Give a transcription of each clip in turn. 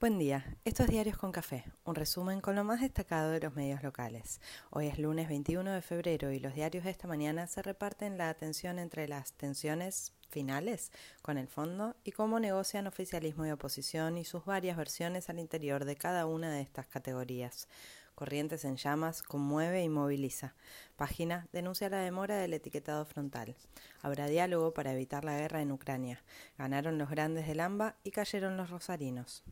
Buen día, estos Diarios con Café, un resumen con lo más destacado de los medios locales. Hoy es lunes 21 de febrero y los diarios de esta mañana se reparten la atención entre las tensiones finales con el fondo y cómo negocian oficialismo y oposición y sus varias versiones al interior de cada una de estas categorías. Corrientes en llamas conmueve y moviliza. Página denuncia la demora del etiquetado frontal. Habrá diálogo para evitar la guerra en Ucrania. Ganaron los grandes del AMBA y cayeron los rosarinos.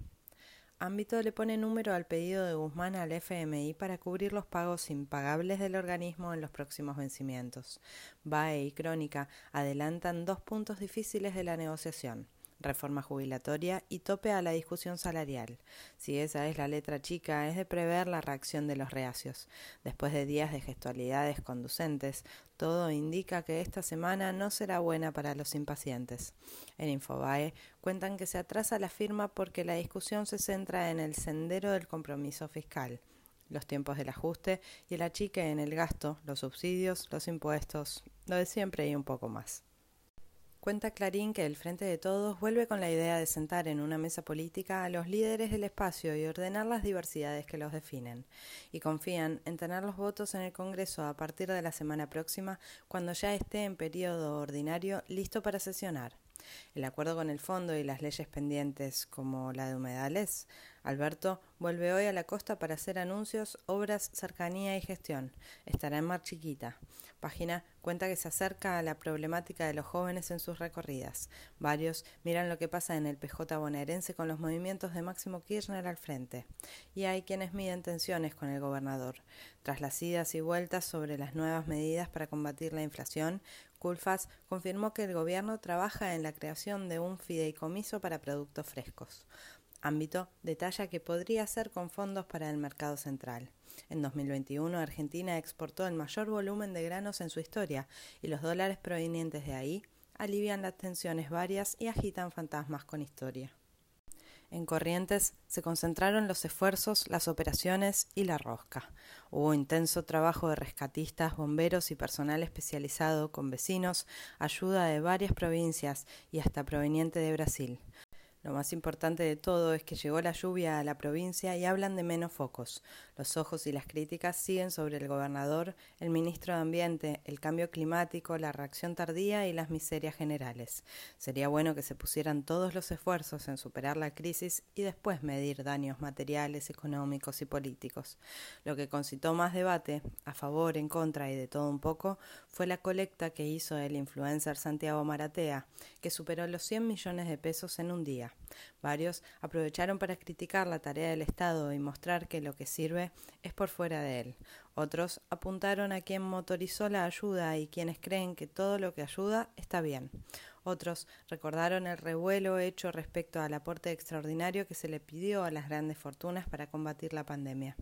Ámbito le pone número al pedido de Guzmán al FMI para cubrir los pagos impagables del organismo en los próximos vencimientos. BAE y Crónica adelantan dos puntos difíciles de la negociación reforma jubilatoria y tope a la discusión salarial. Si esa es la letra chica, es de prever la reacción de los reacios. Después de días de gestualidades conducentes, todo indica que esta semana no será buena para los impacientes. En Infobae cuentan que se atrasa la firma porque la discusión se centra en el sendero del compromiso fiscal los tiempos del ajuste y el achique en el gasto, los subsidios, los impuestos, lo de siempre y un poco más. Cuenta Clarín que el Frente de Todos vuelve con la idea de sentar en una mesa política a los líderes del espacio y ordenar las diversidades que los definen, y confían en tener los votos en el Congreso a partir de la semana próxima, cuando ya esté en periodo ordinario listo para sesionar. El acuerdo con el fondo y las leyes pendientes, como la de humedales, Alberto vuelve hoy a la costa para hacer anuncios, obras, cercanía y gestión. Estará en Mar Chiquita. Página cuenta que se acerca a la problemática de los jóvenes en sus recorridas. Varios miran lo que pasa en el PJ bonaerense con los movimientos de Máximo Kirchner al frente. Y hay quienes miden tensiones con el gobernador. Tras las idas y vueltas sobre las nuevas medidas para combatir la inflación, Culfas confirmó que el gobierno trabaja en la creación de un fideicomiso para productos frescos ámbito detalla que podría ser con fondos para el mercado central. En 2021 Argentina exportó el mayor volumen de granos en su historia y los dólares provenientes de ahí alivian las tensiones varias y agitan fantasmas con historia. En Corrientes se concentraron los esfuerzos, las operaciones y la rosca. Hubo intenso trabajo de rescatistas, bomberos y personal especializado con vecinos, ayuda de varias provincias y hasta proveniente de Brasil. Lo más importante de todo es que llegó la lluvia a la provincia y hablan de menos focos. Los ojos y las críticas siguen sobre el gobernador, el ministro de Ambiente, el cambio climático, la reacción tardía y las miserias generales. Sería bueno que se pusieran todos los esfuerzos en superar la crisis y después medir daños materiales, económicos y políticos. Lo que concitó más debate, a favor, en contra y de todo un poco, fue la colecta que hizo el influencer Santiago Maratea, que superó los 100 millones de pesos en un día. Varios aprovecharon para criticar la tarea del Estado y mostrar que lo que sirve es por fuera de él. Otros apuntaron a quien motorizó la ayuda y quienes creen que todo lo que ayuda está bien. Otros recordaron el revuelo hecho respecto al aporte extraordinario que se le pidió a las grandes fortunas para combatir la pandemia.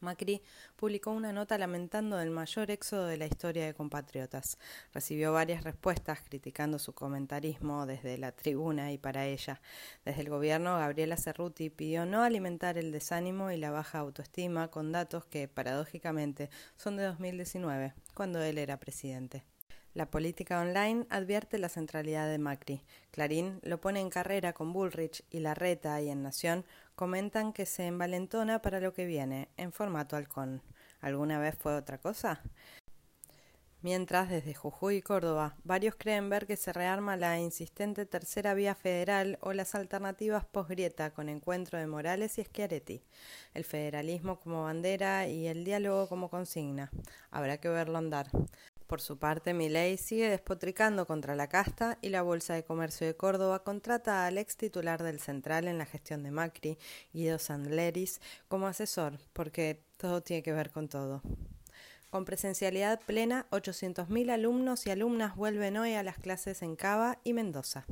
Macri publicó una nota lamentando el mayor éxodo de la historia de compatriotas. Recibió varias respuestas criticando su comentarismo desde la tribuna y para ella. Desde el gobierno, Gabriela Cerruti pidió no alimentar el desánimo y la baja autoestima con datos que, paradójicamente, son de 2019, cuando él era presidente. La política online advierte la centralidad de Macri. Clarín lo pone en carrera con Bullrich y Larreta y en Nación comentan que se envalentona para lo que viene, en formato halcón. ¿Alguna vez fue otra cosa? Mientras, desde Jujuy y Córdoba, varios creen ver que se rearma la insistente tercera vía federal o las alternativas post-grieta con encuentro de Morales y Schiaretti, el federalismo como bandera y el diálogo como consigna. Habrá que verlo andar. Por su parte, Milei sigue despotricando contra la casta y la Bolsa de Comercio de Córdoba contrata al ex titular del Central en la gestión de Macri, Guido Sandleris, como asesor, porque todo tiene que ver con todo. Con presencialidad plena, 800.000 alumnos y alumnas vuelven hoy a las clases en Cava y Mendoza.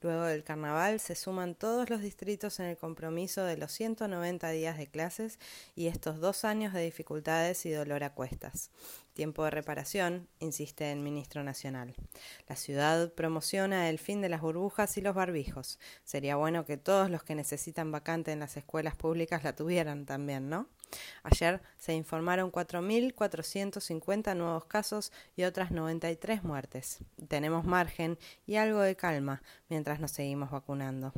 Luego del carnaval se suman todos los distritos en el compromiso de los 190 días de clases y estos dos años de dificultades y dolor a cuestas. Tiempo de reparación, insiste el ministro nacional. La ciudad promociona el fin de las burbujas y los barbijos. Sería bueno que todos los que necesitan vacante en las escuelas públicas la tuvieran también, ¿no? Ayer se informaron 4.450 nuevos casos y otras 93 muertes. Tenemos margen y algo de calma mientras nos seguimos vacunando.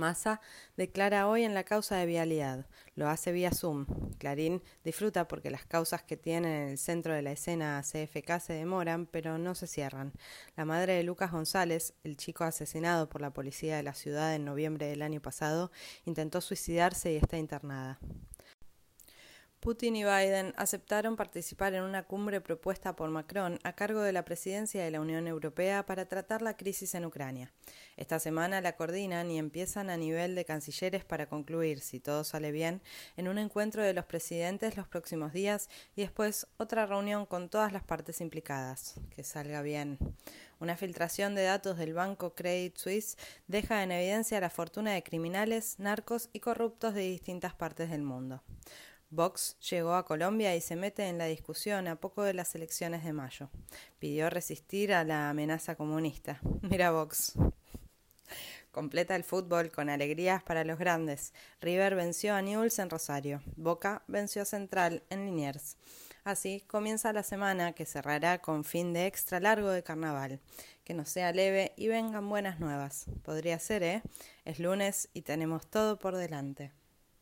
Massa declara hoy en la causa de vialidad. Lo hace vía Zoom. Clarín disfruta porque las causas que tienen en el centro de la escena CFK se demoran, pero no se cierran. La madre de Lucas González, el chico asesinado por la policía de la ciudad en noviembre del año pasado, intentó suicidarse y está internada. Putin y Biden aceptaron participar en una cumbre propuesta por Macron a cargo de la presidencia de la Unión Europea para tratar la crisis en Ucrania. Esta semana la coordinan y empiezan a nivel de cancilleres para concluir, si todo sale bien, en un encuentro de los presidentes los próximos días y después otra reunión con todas las partes implicadas. Que salga bien. Una filtración de datos del banco Credit Suisse deja en evidencia la fortuna de criminales, narcos y corruptos de distintas partes del mundo. Vox llegó a Colombia y se mete en la discusión a poco de las elecciones de mayo. Pidió resistir a la amenaza comunista. Mira Vox. Completa el fútbol con alegrías para los grandes. River venció a Newell's en Rosario. Boca venció a Central en Liniers. Así comienza la semana que cerrará con fin de extra largo de carnaval. Que no sea leve y vengan buenas nuevas. Podría ser, ¿eh? Es lunes y tenemos todo por delante.